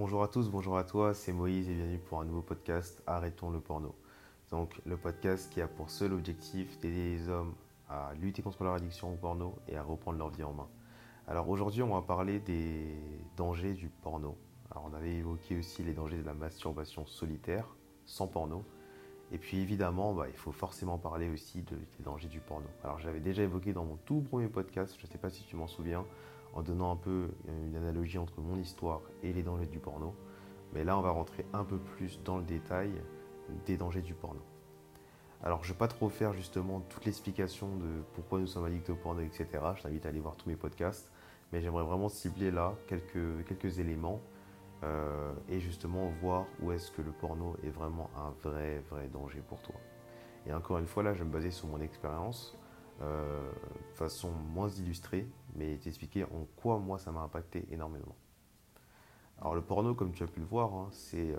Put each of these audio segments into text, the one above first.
Bonjour à tous, bonjour à toi, c'est Moïse et bienvenue pour un nouveau podcast Arrêtons le porno. Donc le podcast qui a pour seul objectif d'aider les hommes à lutter contre leur addiction au porno et à reprendre leur vie en main. Alors aujourd'hui on va parler des dangers du porno. Alors on avait évoqué aussi les dangers de la masturbation solitaire, sans porno. Et puis évidemment, bah, il faut forcément parler aussi des dangers du porno. Alors j'avais déjà évoqué dans mon tout premier podcast, je ne sais pas si tu m'en souviens, en donnant un peu une analogie entre mon histoire et les dangers du porno. Mais là, on va rentrer un peu plus dans le détail des dangers du porno. Alors, je ne vais pas trop faire justement toute l'explication de pourquoi nous sommes addicts au porno, etc. Je t'invite à aller voir tous mes podcasts. Mais j'aimerais vraiment cibler là quelques, quelques éléments euh, et justement voir où est-ce que le porno est vraiment un vrai, vrai danger pour toi. Et encore une fois, là, je vais me baser sur mon expérience, euh, façon moins illustrée, mais t'expliquer en quoi moi ça m'a impacté énormément. Alors le porno, comme tu as pu le voir, hein, euh,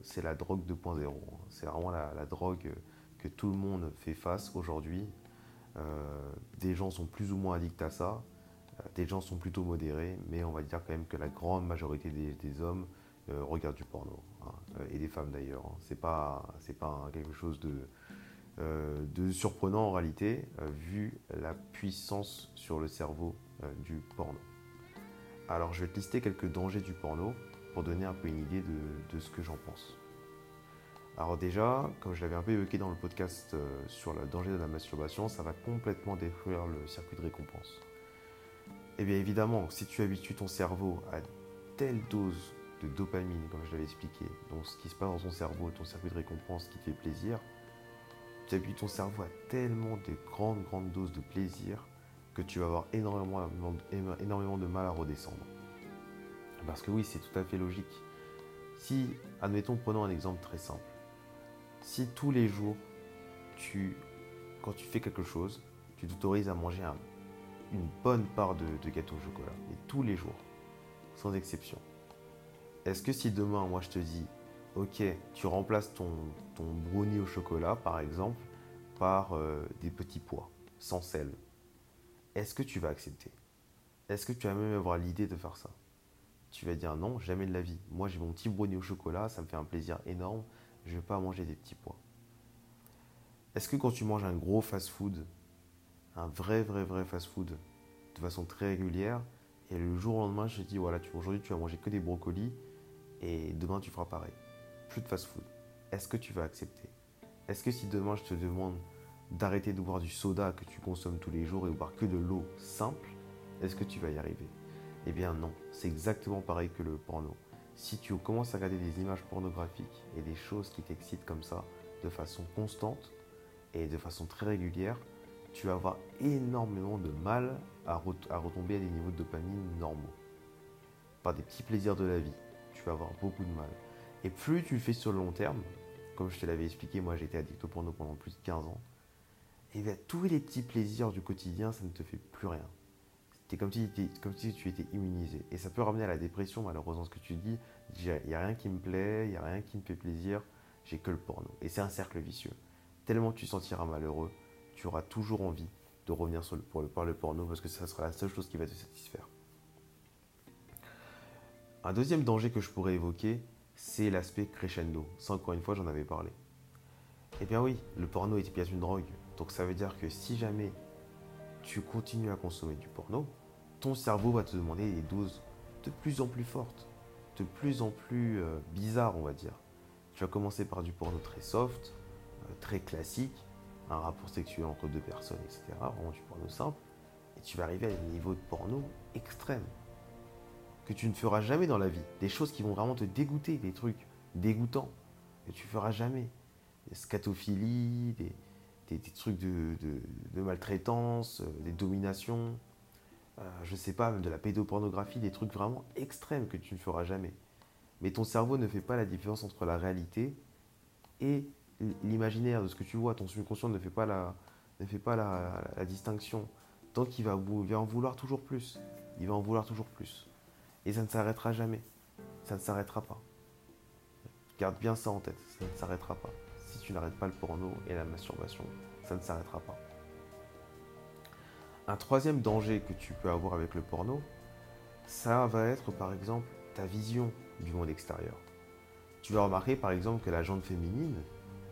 c'est la drogue 2.0. Hein. C'est vraiment la, drogue que tout le monde fait face aujourd'hui. des gens sont plus ou moins addicts à ça. Euh, des gens sont plutôt modérés, mais on va dire quand même que la grande majorité des, hommes euh, regardent du porno, hein, euh, et des femmes d'ailleurs. C'est pas, pas quelque chose de, de surprenant en réalité, vu la puissance sur le cerveau du porno. Alors je vais te lister quelques dangers du porno pour donner un peu une idée de, ce que j'en pense. Alors déjà, comme je l'avais un peu évoqué dans le podcast sur le danger de la masturbation, ça va complètement détruire le circuit de récompense. Eh bien évidemment, si tu habitues ton cerveau à telle dose de dopamine, comme je l'avais expliqué, donc ce qui se passe dans ton cerveau, ton circuit de récompense qui te fait plaisir, tu habitues ton cerveau à tellement de grandes, grandes doses de plaisir que tu vas avoir énormément, de mal à redescendre. Parce que oui, c'est tout à fait logique. Si, admettons, prenons un exemple très simple. Si tous les jours, quand tu fais quelque chose, tu t'autorises à manger un une bonne part de, gâteau au chocolat, et tous les jours, sans exception. Est-ce que si demain, moi je te dis, ok, tu remplaces ton, ton brownie au chocolat, par exemple, par euh, des petits pois, sans sel, est-ce que tu vas accepter? Est-ce que tu vas même avoir l'idée de faire ça? Tu vas dire non, jamais de la vie. Moi j'ai mon petit brownie au chocolat, ça me fait un plaisir énorme, je ne vais pas manger des petits pois. Est-ce que quand tu manges un gros fast-food, un vrai, vrai, vrai fast-food de façon très régulière. Et le jour au lendemain, je te dis voilà, aujourd'hui tu vas manger que des brocolis et demain tu feras pareil. Plus de fast-food. Est-ce que tu vas accepter? Est-ce que si demain je te demande d'arrêter de boire du soda que tu consommes tous les jours et boire que de l'eau simple, est-ce que tu vas y arriver? Eh bien non, c'est exactement pareil que le porno. Si tu commences à regarder des images pornographiques et des choses qui t'excitent comme ça, de façon constante et de façon très régulière, tu vas avoir énormément de mal à, retomber à des niveaux de dopamine normaux. Par des petits plaisirs de la vie, tu vas avoir beaucoup de mal. Et plus tu le fais sur le long terme, comme je te l'avais expliqué, moi j'étais addict au porno pendant plus de 15 ans, et bien tous les petits plaisirs du quotidien, ça ne te fait plus rien. C'est comme, si, tu étais immunisé. Et ça peut ramener à la dépression, malheureusement, ce que tu dis. Il n'y a rien qui me plaît, il n'y a rien qui me fait plaisir, j'ai que le porno. Et c'est un cercle vicieux. Tellement tu te sentiras malheureux, tu auras toujours envie de revenir sur le, pour le, par le porno parce que ça sera la seule chose qui va te satisfaire. Un deuxième danger que je pourrais évoquer, c'est l'aspect crescendo. Ça, encore une fois, j'en avais parlé. Eh bien oui, le porno est bien une drogue. Donc ça veut dire que si jamais tu continues à consommer du porno, ton cerveau va te demander des doses de plus en plus fortes, de plus en plus euh, bizarres, on va dire. Tu vas commencer par du porno très soft, euh, très classique, un rapport sexuel entre deux personnes, etc. Vraiment du porno simple. Et tu vas arriver à des niveaux de porno extrêmes que tu ne feras jamais dans la vie. Des choses qui vont vraiment te dégoûter, des trucs dégoûtants que tu feras jamais. Des scatophilies, des, des, trucs de, de, maltraitance, euh, des dominations, euh, je sais pas, même de la pédopornographie, des trucs vraiment extrêmes que tu ne feras jamais. Mais ton cerveau ne fait pas la différence entre la réalité et l'imaginaire de ce que tu vois, ton subconscient ne fait pas la, ne fait pas la, distinction. Donc il va, va en vouloir toujours plus. Il va en vouloir toujours plus. Et ça ne s'arrêtera jamais. Ça ne s'arrêtera pas. Garde bien ça en tête. Ça ne s'arrêtera pas. Si tu n'arrêtes pas le porno et la masturbation, ça ne s'arrêtera pas. Un troisième danger que tu peux avoir avec le porno, ça va être par exemple ta vision du monde extérieur. Tu vas remarquer par exemple que la jante féminine,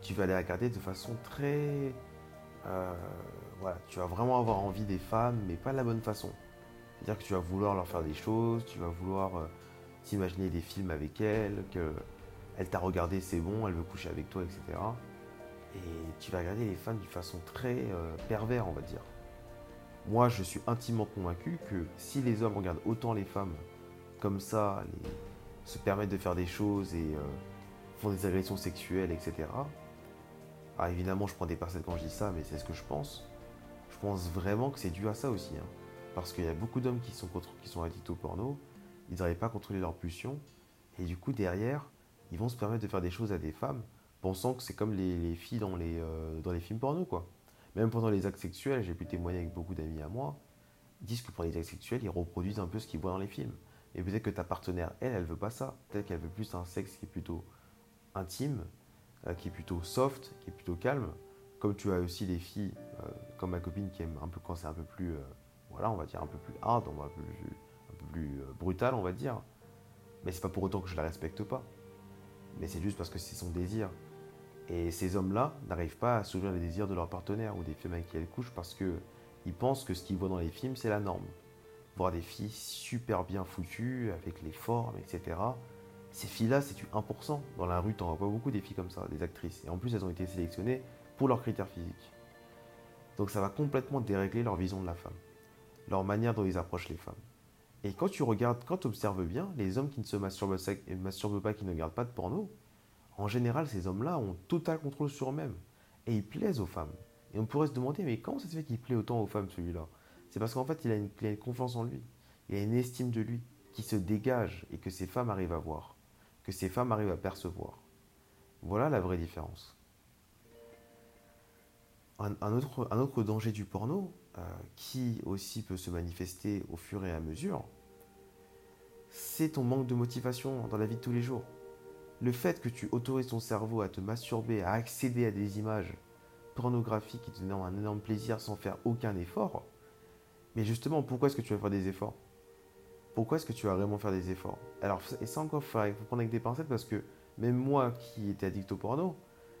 tu vas la regarder de façon très... Euh, voilà, tu vas vraiment avoir envie des femmes, mais pas de la bonne façon. C'est-à-dire que tu vas vouloir leur faire des choses, tu vas vouloir euh, t'imaginer des films avec elles, qu'elle t'a regardé, c'est bon, elle veut coucher avec toi, etc. Et tu vas regarder les femmes d'une façon très euh, pervers, on va dire. Moi, je suis intimement convaincu que si les hommes regardent autant les femmes comme ça, se permettent de faire des choses et euh, font des agressions sexuelles, etc. Ah, évidemment, je prends des pincettes quand je dis ça, mais c'est ce que je pense. Je pense vraiment que c'est dû à ça aussi. Hein. Parce qu'il y a beaucoup d'hommes qui sont, qui sont addicts au porno, ils n'arrivent pas à contrôler leur pulsion, et du coup, derrière, ils vont se permettre de faire des choses à des femmes, pensant que c'est comme les, filles dans les, euh, dans les films porno, quoi. Même pendant les actes sexuels, j'ai pu témoigner avec beaucoup d'amis à moi, ils disent que pendant les actes sexuels, ils reproduisent un peu ce qu'ils voient dans les films. Et peut-être que ta partenaire, elle, elle veut pas ça. Peut-être qu'elle veut plus un sexe qui est plutôt intime, euh, qui est plutôt soft, qui est plutôt calme. Comme tu as aussi des filles, euh, comme ma copine, qui aime un peu quand c'est un peu plus, voilà, on va dire un peu plus hard, un peu plus brutal, on va dire. Mais c'est pas pour autant que je la respecte pas. Mais c'est juste parce que c'est son désir. Et ces hommes-là n'arrivent pas à s'ouvrir les désirs de leur partenaire ou des femmes avec qui elles couchent parce qu'ils pensent que ce qu'ils voient dans les films, c'est la norme. Voir des filles super bien foutues, avec les formes, etc. Ces filles-là, c'est du 1%. Dans la rue, t'en vois pas beaucoup des filles comme ça, des actrices. Et en plus, elles ont été sélectionnées pour leurs critères physiques. Donc ça va complètement dérégler leur vision de la femme, leur manière dont ils approchent les femmes. Et quand tu regardes, quand tu observes bien, les hommes qui ne se masturbent, pas, qui ne regardent pas de porno, en général, ces hommes-là ont total contrôle sur eux-mêmes. Et ils plaisent aux femmes. Et on pourrait se demander, mais comment ça se fait qu'il plaît autant aux femmes, celui-là? C'est parce qu'en fait, il a, une, confiance en lui. Il a une estime de lui qui se dégage et que ces femmes arrivent à voir. Que ces femmes arrivent à percevoir. Voilà la vraie différence. Un autre, danger du porno, euh, qui aussi peut se manifester au fur et à mesure, c'est ton manque de motivation dans la vie de tous les jours. Le fait que tu autorises ton cerveau à te masturber, à accéder à des images pornographiques qui te donnent un énorme plaisir sans faire aucun effort, mais justement, pourquoi est-ce que tu vas faire des efforts? Pourquoi est-ce que tu vas vraiment faire des efforts? Alors, et ça encore, il faut prendre avec des pincettes parce que même moi qui étais addict au porno,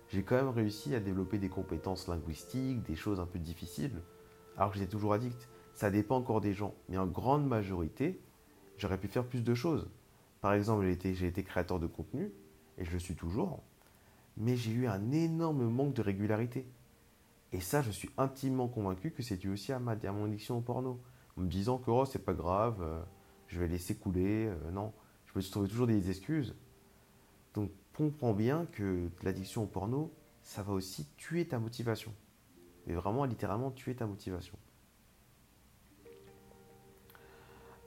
j'ai quand même réussi à développer des compétences linguistiques, des choses un peu difficiles, alors que j'étais toujours addict. Ça dépend encore des gens, mais en grande majorité, j'aurais pu faire plus de choses. Par exemple, j'ai été créateur de contenu, et je le suis toujours, mais j'ai eu un énorme manque de régularité. Et ça, je suis intimement convaincu que c'est dû aussi à, ma, mon addiction au porno. En me disant que oh, c'est pas grave, euh, je vais laisser couler. Euh, non, je me suis trouvé toujours des excuses. Donc, comprends bien que l'addiction au porno, ça va aussi tuer ta motivation. Mais vraiment, littéralement, tuer ta motivation.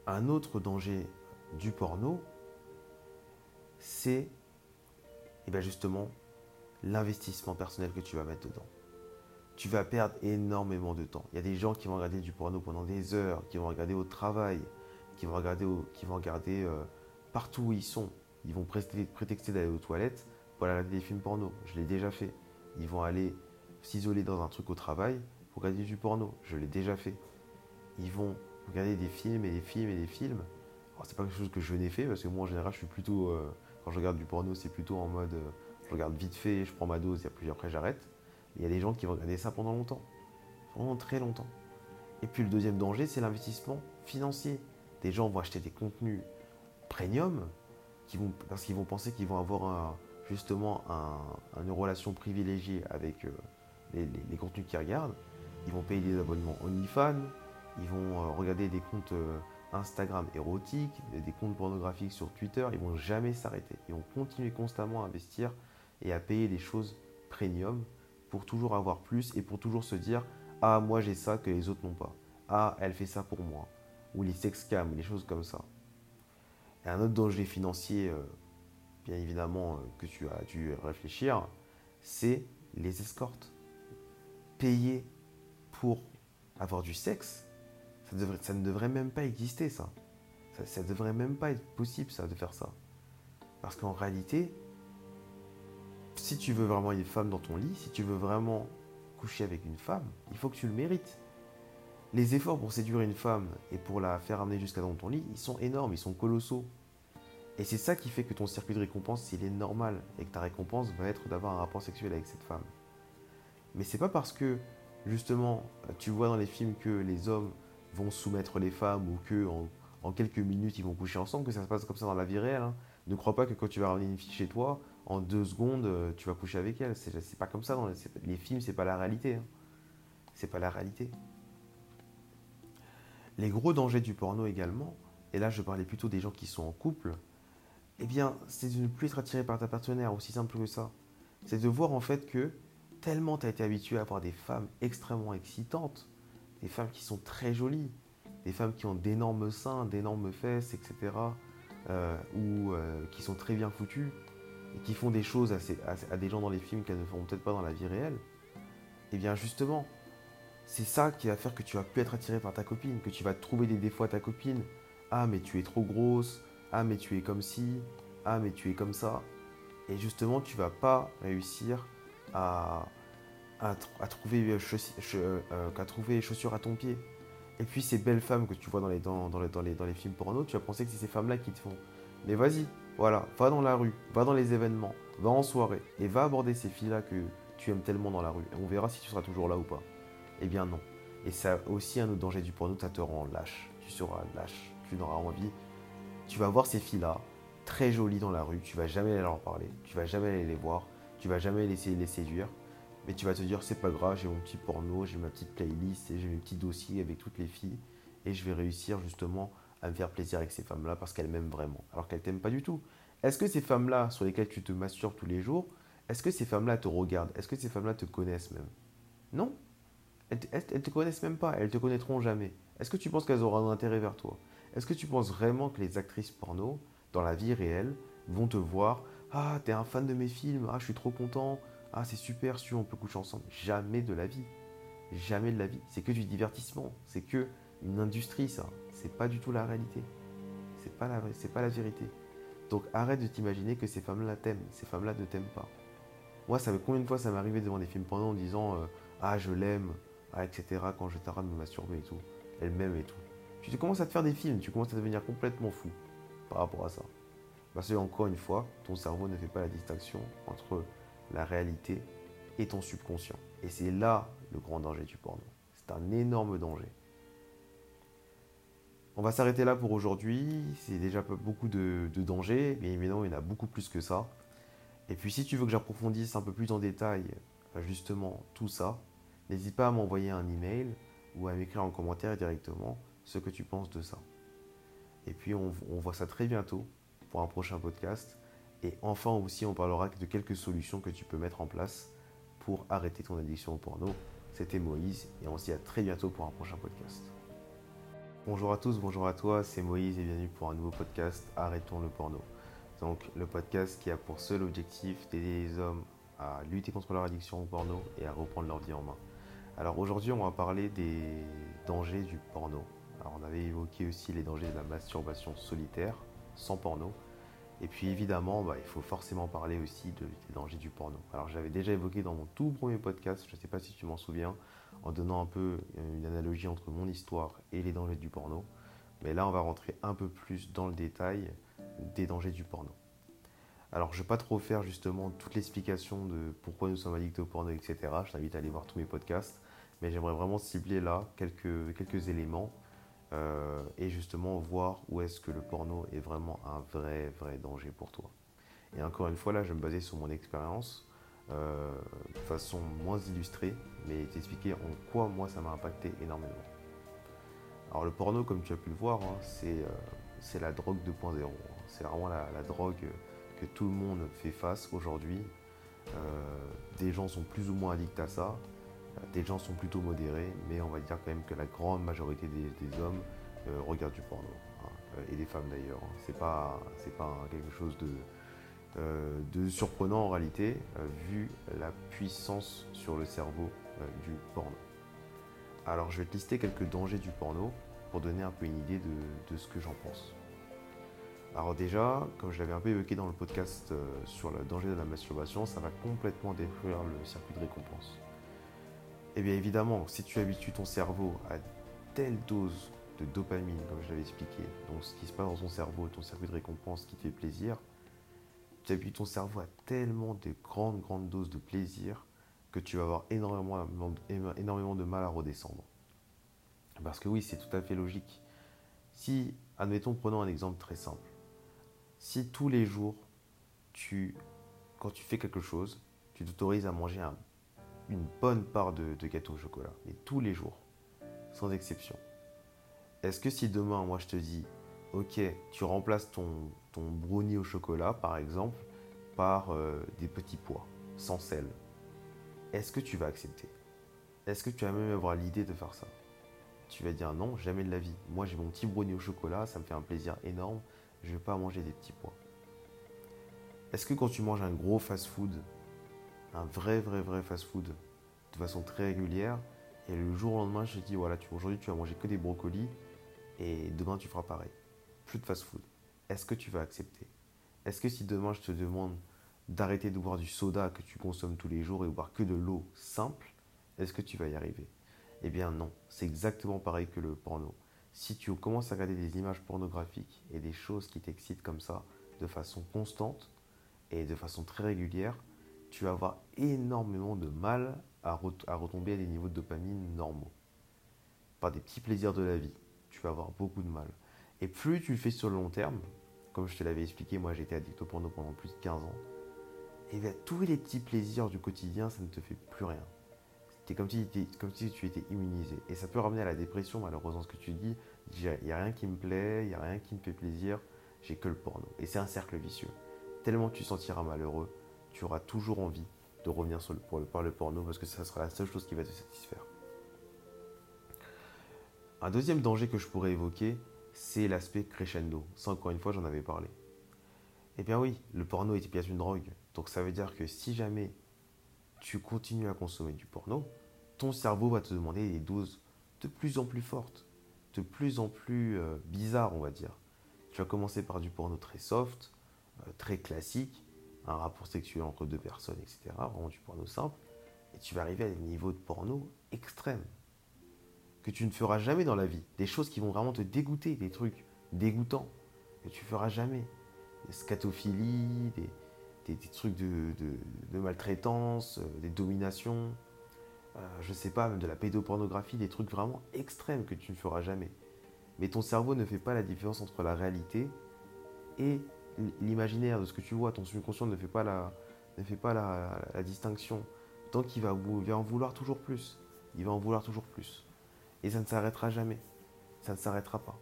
Un autre danger du porno, c'est et bien justement, l'investissement personnel que tu vas mettre dedans. Tu vas perdre énormément de temps. Il y a des gens qui vont regarder du porno pendant des heures, qui vont regarder au travail, qui vont regarder, qui vont regarder euh, partout où ils sont. Ils vont prétexter d'aller aux toilettes pour aller regarder des films porno. Je l'ai déjà fait. Ils vont aller s'isoler dans un truc au travail pour regarder du porno. Je l'ai déjà fait. Ils vont regarder des films et des films et des films. C'est pas quelque chose que je n'ai fait parce que moi en général je suis plutôt euh, quand je regarde du porno, c'est plutôt en mode euh, je regarde vite fait, je prends ma dose et après j'arrête. Il y a des gens qui vont regarder ça pendant longtemps, pendant très longtemps. Et puis le deuxième danger, c'est l'investissement financier. Des gens vont acheter des contenus premium parce qu'ils vont penser qu'ils vont avoir justement une relation privilégiée avec euh, les, contenus qu'ils regardent. Ils vont payer des abonnements OnlyFans, ils vont euh, regarder des comptes Instagram érotique, des comptes pornographiques sur Twitter, ils vont jamais s'arrêter. Ils vont continuer constamment à investir et à payer des choses premium pour toujours avoir plus et pour toujours se dire Ah, moi j'ai ça que les autres n'ont pas. Ah, elle fait ça pour moi. Ou les sexcams, les choses comme ça. Et un autre danger financier, euh, bien évidemment, euh, que tu as dû réfléchir, c'est les escortes. Payer pour avoir du sexe, ça, ne devrait même pas exister, ça. Ça ne devrait même pas être possible, ça, de faire ça. Parce qu'en réalité, si tu veux vraiment une femme dans ton lit, si tu veux vraiment coucher avec une femme, il faut que tu le mérites. Les efforts pour séduire une femme et pour la faire amener jusqu'à dans ton lit, ils sont énormes, ils sont colossaux. Et c'est ça qui fait que ton circuit de récompense, il est normal et que ta récompense va être d'avoir un rapport sexuel avec cette femme. Mais c'est pas parce que justement tu vois dans les films que les hommes vont soumettre les femmes ou que en, quelques minutes ils vont coucher ensemble que ça se passe comme ça dans la vie réelle. Hein. Ne crois pas que quand tu vas ramener une fille chez toi, en deux secondes euh, tu vas coucher avec elle. C'est pas comme ça dans les, les films, c'est pas la réalité. Hein. C'est pas la réalité. Les gros dangers du porno également, et là je parlais plutôt des gens qui sont en couple, eh bien, c'est de ne plus être attiré par ta partenaire, aussi simple que ça. C'est de voir en fait que tellement tu as été habitué à avoir des femmes extrêmement excitantes, des femmes qui sont très jolies, des femmes qui ont d'énormes seins, d'énormes fesses, etc., euh, ou euh, qui sont très bien foutues, et qui font des choses à, des gens dans les films qu'elles ne feront peut-être pas dans la vie réelle, eh bien justement, c'est ça qui va faire que tu vas plus être attiré par ta copine, que tu vas trouver des défauts à ta copine. Ah mais tu es trop grosse, ah mais tu es comme ci, ah mais tu es comme ça. Et justement, tu vas pas réussir à, à, trouver, euh, euh, chaussures à ton pied. Et puis ces belles femmes que tu vois dans les, dans, dans, les, dans les films porno, tu vas penser que c'est ces femmes-là qui te font. Mais vas-y, voilà, va dans la rue, va dans les événements, va en soirée, et va aborder ces filles-là que tu aimes tellement dans la rue. Et on verra si tu seras toujours là ou pas. Eh bien non. Et ça aussi un autre danger du porno, ça te rend lâche. Tu seras lâche, tu n'auras envie tu vas voir ces filles-là, très jolies dans la rue, tu vas jamais leur parler, tu vas jamais aller les voir, tu vas jamais de les séduire, mais tu vas te dire c'est pas grave, j'ai mon petit porno, j'ai ma petite playlist et j'ai mes petits dossiers avec toutes les filles et je vais réussir justement à me faire plaisir avec ces femmes-là parce qu'elles m'aiment vraiment, alors qu'elles t'aiment pas du tout. Est-ce que ces femmes-là sur lesquelles tu te masturbes tous les jours, est-ce que ces femmes-là te regardent? Est-ce que ces femmes-là te connaissent même? Non. Elles, elles, te connaissent même pas, elles te connaîtront jamais. Est-ce que tu penses qu'elles auront un intérêt vers toi? Est-ce que tu penses vraiment que les actrices porno, dans la vie réelle, vont te voir Ah, t'es un fan de mes films, ah, je suis trop content, ah, c'est super, si on peut coucher ensemble Jamais de la vie. Jamais de la vie. C'est que du divertissement. C'est que une industrie, ça. C'est pas du tout la réalité. C'est pas la, c'est pas la vérité. Donc arrête de t'imaginer que ces femmes-là t'aiment. Ces femmes-là ne t'aiment pas. Moi, ça combien de fois ça m'est arrivé devant des films porno en disant euh, Ah, je l'aime, ah, etc. quand je t'arrête de me masturber et tout. Elle m'aime et tout tu commences à te faire des films, tu commences à devenir complètement fou par rapport à ça. Parce que, encore une fois, ton cerveau ne fait pas la distinction entre la réalité et ton subconscient. Et c'est là le grand danger du porno. C'est un énorme danger. On va s'arrêter là pour aujourd'hui. C'est déjà beaucoup de, dangers, mais évidemment, il y en a beaucoup plus que ça. Et puis, si tu veux que j'approfondisse un peu plus en détail justement tout ça, n'hésite pas à m'envoyer un email ou à m'écrire en commentaire directement ce que tu penses de ça. Et puis on, voit ça très bientôt pour un prochain podcast. Et enfin aussi, on parlera de quelques solutions que tu peux mettre en place pour arrêter ton addiction au porno. C'était Moïse et on se dit à très bientôt pour un prochain podcast. Bonjour à tous, bonjour à toi, c'est Moïse et bienvenue pour un nouveau podcast Arrêtons le porno. Donc le podcast qui a pour seul objectif d'aider les hommes à lutter contre leur addiction au porno et à reprendre leur vie en main. Alors aujourd'hui on va parler des dangers du porno on avait évoqué aussi les dangers de la masturbation solitaire, sans porno. Et puis évidemment, bah, il faut forcément parler aussi des dangers du porno. Alors j'avais déjà évoqué dans mon tout premier podcast, je ne sais pas si tu m'en souviens, en donnant un peu une analogie entre mon histoire et les dangers du porno. Mais là, on va rentrer un peu plus dans le détail des dangers du porno. Alors, je ne vais pas trop faire justement toute l'explication de pourquoi nous sommes addicts au porno, etc. Je t'invite à aller voir tous mes podcasts. Mais j'aimerais vraiment cibler là quelques, quelques éléments euh, et justement voir où est-ce que le porno est vraiment un vrai, vrai danger pour toi. Et encore une fois, là, je vais me baser sur mon expérience euh, de façon moins illustrée, mais t'expliquer en quoi moi ça m'a impacté énormément. Alors le porno, comme tu as pu le voir, hein, euh, c'est la drogue 2.0. Hein. C'est vraiment la, la, drogue que tout le monde fait face aujourd'hui. des gens sont plus ou moins addicts à ça, des gens sont plutôt modérés, mais on va dire quand même que la grande majorité des, hommes euh, regardent du porno. Hein, euh, et des femmes d'ailleurs. Hein. C'est pas, quelque chose de, euh, surprenant en réalité, vu la puissance sur le cerveau du porno. Alors je vais te lister quelques dangers du porno pour donner un peu une idée de, de ce que j'en pense. Alors déjà, comme je l'avais un peu évoqué dans le podcast sur le danger de la masturbation, ça va complètement détruire le circuit de récompense. Eh bien évidemment, si tu habitues ton cerveau à telle dose de dopamine, comme je l'avais expliqué, donc ce qui se passe dans ton cerveau, ton circuit de récompense qui te fait plaisir, tu habitues ton cerveau à tellement de grandes, grandes doses de plaisir que tu vas avoir énormément, de mal à redescendre. Parce que oui, c'est tout à fait logique. Si, admettons, prenons un exemple très simple. Si tous les jours, quand tu fais quelque chose, tu t'autorises à manger une bonne part de, gâteau au chocolat, mais tous les jours, sans exception. Est-ce que si demain, moi, je te dis, ok, tu remplaces ton, ton brownie au chocolat, par exemple, par euh, des petits pois, sans sel, est-ce que tu vas accepter? Est-ce que tu vas même avoir l'idée de faire ça? Tu vas dire non, jamais de la vie. Moi, j'ai mon petit brownie au chocolat, ça me fait un plaisir énorme, je ne vais pas manger des petits pois. Est-ce que quand tu manges un gros fast-food, un vrai, vrai, vrai fast-food, de façon très régulière, et le jour au lendemain, je dis, voilà, aujourd'hui, tu vas manger que des brocolis, et demain tu feras pareil. Plus de fast-food. Est-ce que tu vas accepter? Est-ce que si demain je te demande d'arrêter de boire du soda que tu consommes tous les jours et boire que de l'eau simple, est-ce que tu vas y arriver? Eh bien non, c'est exactement pareil que le porno. Si tu commences à regarder des images pornographiques et des choses qui t'excitent comme ça de façon constante et de façon très régulière, tu vas avoir énormément de mal à, retomber à des niveaux de dopamine normaux. Par des petits plaisirs de la vie tu vas avoir beaucoup de mal. Et plus tu le fais sur le long terme, comme je te l'avais expliqué, moi j'étais addict au porno pendant plus de 15 ans, et bien tous les petits plaisirs du quotidien, ça ne te fait plus rien. C'est comme si, comme si tu étais immunisé. Et ça peut ramener à la dépression, malheureusement, ce que tu dis. Il n'y a rien qui me plaît, il n'y a rien qui me fait plaisir, j'ai que le porno. Et c'est un cercle vicieux. Tellement tu sentiras malheureux, tu auras toujours envie de revenir sur le, par le porno parce que ça sera la seule chose qui va te satisfaire. Un deuxième danger que je pourrais évoquer, c'est l'aspect crescendo. Ça, encore une fois, j'en avais parlé. Eh bien oui, le porno est bien une drogue. Donc ça veut dire que si jamais tu continues à consommer du porno, ton cerveau va te demander des doses de plus en plus fortes, de plus en plus euh, bizarres, on va dire. Tu vas commencer par du porno très soft, euh, très classique, un rapport sexuel entre deux personnes, etc. Vraiment du porno simple. Et tu vas arriver à des niveaux de porno extrêmes que tu ne feras jamais dans la vie. Des choses qui vont vraiment te dégoûter, des trucs dégoûtants que tu feras jamais. Des scatophilies, des, trucs de, maltraitance, euh, des dominations, euh, je sais pas, même de la pédopornographie, des trucs vraiment extrêmes que tu ne feras jamais. Mais ton cerveau ne fait pas la différence entre la réalité et l'imaginaire de ce que tu vois. Ton subconscient ne fait pas la, ne fait pas la, distinction. Donc il va, va en vouloir toujours plus. Il va en vouloir toujours plus. Et ça ne s'arrêtera jamais. Ça ne s'arrêtera pas.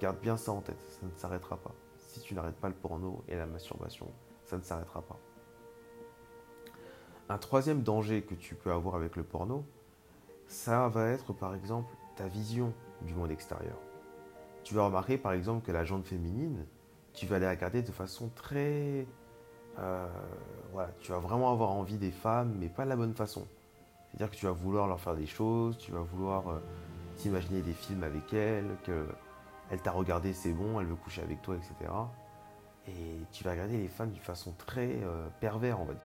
Garde bien ça en tête, ça ne s'arrêtera pas. Si tu n'arrêtes pas le porno et la masturbation, ça ne s'arrêtera pas. Un troisième danger que tu peux avoir avec le porno, ça va être par exemple ta vision du monde extérieur. Tu vas remarquer par exemple que la jante féminine, tu vas la regarder de façon très... Euh, voilà, tu vas vraiment avoir envie des femmes, mais pas de la bonne façon. C'est-à-dire que tu vas vouloir leur faire des choses, tu vas vouloir euh, t'imaginer des films avec elle, qu'elle t'a regardé, c'est bon, elle veut coucher avec toi, etc. Et tu vas regarder les femmes d'une façon très euh, pervers, on va dire.